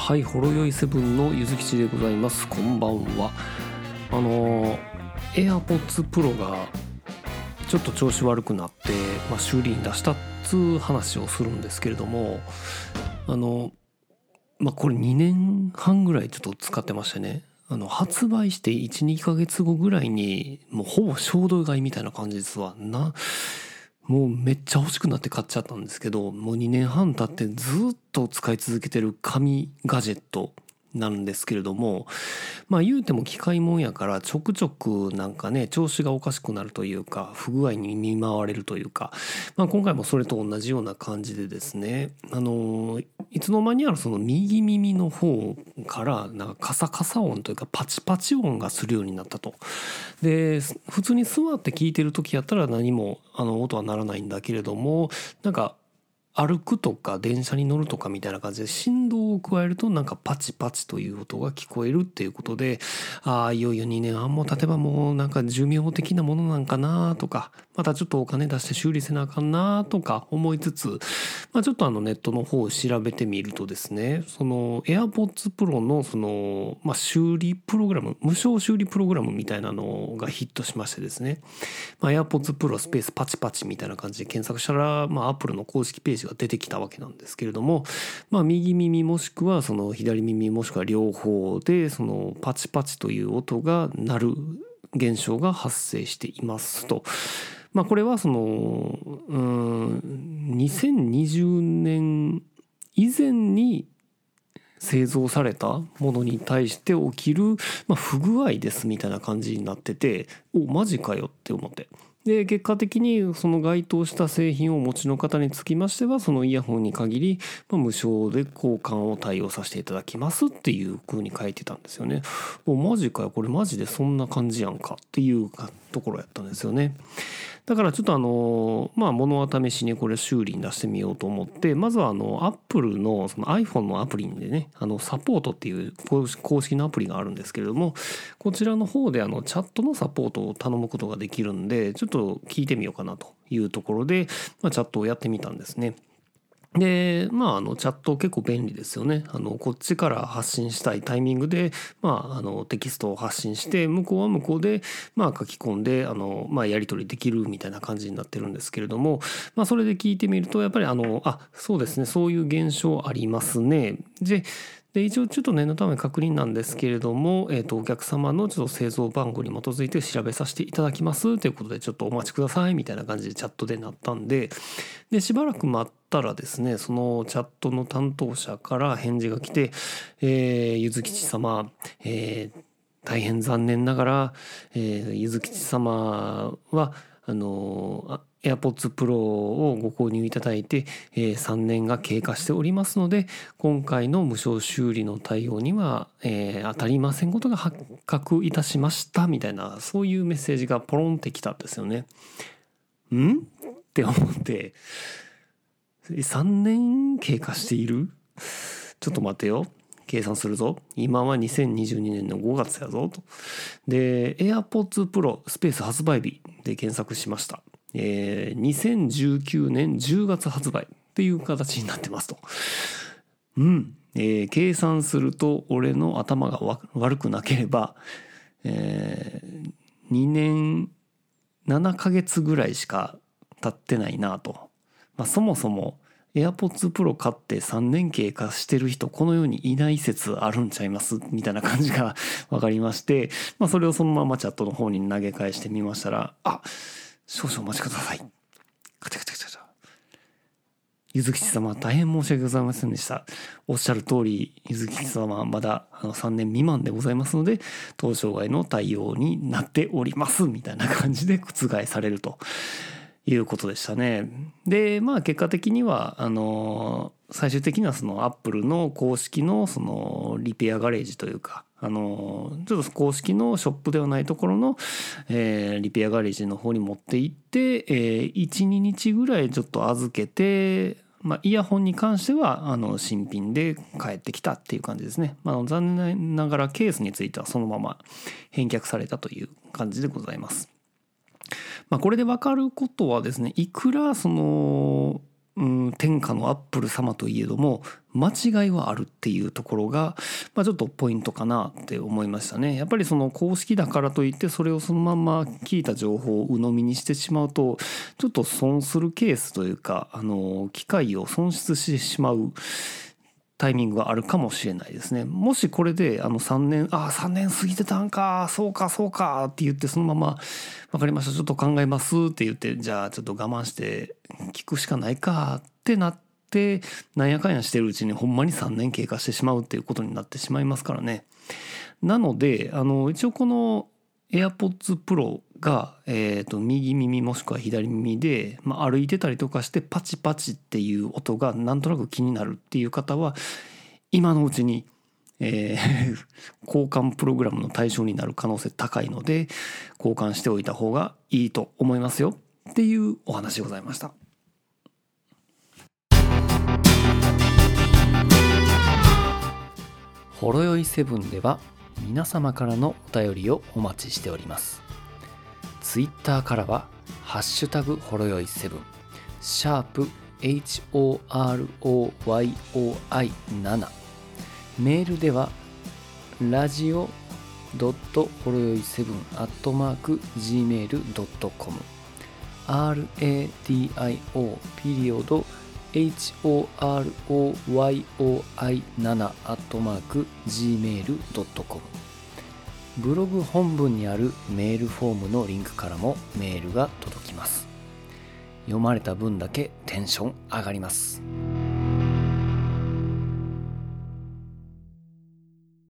はいほろよいセブンのゆずきちでございます。こんばんは。あの AirPods Pro がちょっと調子悪くなって、まあ、修理に出したっつう話をするんですけれどもあのまあこれ2年半ぐらいちょっと使ってましてね。あの発売して12ヶ月後ぐらいにもうほぼ衝動買いみたいな感じですわ。なもうめっちゃ欲しくなって買っちゃったんですけどもう2年半経ってずっと使い続けてる紙ガジェット。なんですけれどもまあ言うても機械もんやからちょくちょくなんかね調子がおかしくなるというか不具合に見舞われるというか、まあ、今回もそれと同じような感じでですねあのいつの間にやらその右耳の方からなんかカサカサ音というかパチパチ音がするようになったと。で普通に座って聞いてる時やったら何もあの音は鳴らないんだけれどもなんか歩くとか電車に乗るとかみたいな感じで振動を加えるとなんかパチパチという音が聞こえるっていうことでああいよいよ2年半も経てばもうなんか寿命的なものなんかなとかまたちょっとお金出して修理せなあかんなとか思いつつ、まあ、ちょっとあのネットの方を調べてみるとですねその AirPods Pro のその、まあ、修理プログラム無償修理プログラムみたいなのがヒットしましてですね、ま、AirPods Pro スペースパチパチみたいな感じで検索したら、まあ、Apple の公式ページが出てきたわけなんですけれども、まあ、右耳もしくはその左耳もしくは両方でそのパチパチという音が鳴る現象が発生していますと。まあ、これはそのうん2020年以前に製造されたものに対して起きる、まあ、不具合ですみたいな感じになってておマジかよって思ってで結果的にその該当した製品をお持ちの方につきましてはそのイヤホンに限り、まあ、無償で交換を対応させていただきますっていう風に書いてたんですよね。おマジかよこれマジでそんな感じやんかっていうところやったんですよね。だからちょっとあのまあ物は試しにこれ修理に出してみようと思ってまずはあの Apple のその iPhone のアプリでねあのサポートっていう公式のアプリがあるんですけれどもこちらの方であのチャットのサポートを頼むことができるんでちょっと聞いてみようかなというところで、まあ、チャットをやってみたんですね。でまああのチャット結構便利ですよねあのこっちから発信したいタイミングで、まあ、あのテキストを発信して向こうは向こうで、まあ、書き込んであの、まあ、やり取りできるみたいな感じになってるんですけれども、まあ、それで聞いてみるとやっぱりあのあそうですねそういう現象ありますね。でで一応ちょっと念のため確認なんですけれども、えー、とお客様のちょっと製造番号に基づいて調べさせていただきます。ということでちょっとお待ちください。みたいな感じでチャットでなったんででしばらく待ったらですねそのチャットの担当者から返事が来て「えー、ゆずきち様、えー、大変残念ながら、えー、ゆずきち様はあの AirPods Pro をご購入いただいて、えー、3年が経過しておりますので今回の無償修理の対応には、えー、当たりませんことが発覚いたしましたみたいなそういうメッセージがポロンってきたんですよね。ん？って思って。3年経過している？ちょっと待てよ。計算するぞ。今は2022年の5月やぞと。で AirPods Pro スペース発売日で検索しました。えー、2019年10月発売っていう形になってますと。うん。えー、計算すると俺の頭が悪くなければ、えー、2年7ヶ月ぐらいしか経ってないなと。まあ、そもそも AirPods Pro 買って3年経過してる人この世にいない説あるんちゃいます？みたいな感じが分かりまして、まあ、それをそのままチャットの方に投げ返してみましたらあっ少々お待ちください。カチャカチャカチャ。ゆずきち様大変申し訳ございませんでした。おっしゃる通り、ゆずきち様はまだあの3年未満でございますので、当障害の対応になっております、みたいな感じで覆されるということでしたね。で、まあ結果的には、あの、最終的にはそのアップルの公式のそのリペアガレージというか、あのちょっと公式のショップではないところの、えー、リペアガレージの方に持って行って、えー、12日ぐらいちょっと預けて、まあ、イヤホンに関してはあの新品で帰ってきたっていう感じですね、まあ、残念ながらケースについてはそのまま返却されたという感じでございます。まあ、これで分かることはですねいくらそのうん天下のアップル様といえども間違いはあるっていうところが、まあ、ちょっとポイントかなって思いましたね。やっぱりその公式だからといってそれをそのまま聞いた情報を鵜呑みにしてしまうとちょっと損するケースというかあの機会を損失してしまうタイミングがあるかもしれないですね。もしこれであの3年ああ3年過ぎてたんかそうかそうかって言ってそのまま分かりましたちょっと考えますって言ってじゃあちょっと我慢して聞くしかないかってなってなんやかんやしてるうちにほんまに3年経過してしまうっていうことになってしまいますからね。なのであの一応この AirPods Pro が、えー、と右耳もしくは左耳で、まあ、歩いてたりとかしてパチパチっていう音がなんとなく気になるっていう方は今のうちに、えー、交換プログラムの対象になる可能性高いので交換しておいた方がいいと思いますよっていうお話でございました。ほろよいセブンでは皆様からのお便りをお待ちしておりますツイッターからは「ハッシュタグほろよい7」シャープ HOROYOI7 メールではラジオドットほろよい7アットマーク Gmail.com RADIO ピリオド horoyoi7 アットマーク gmail.com ブログ本文にあるメールフォームのリンクからもメールが届きます。読まれた分だけテンション上がります。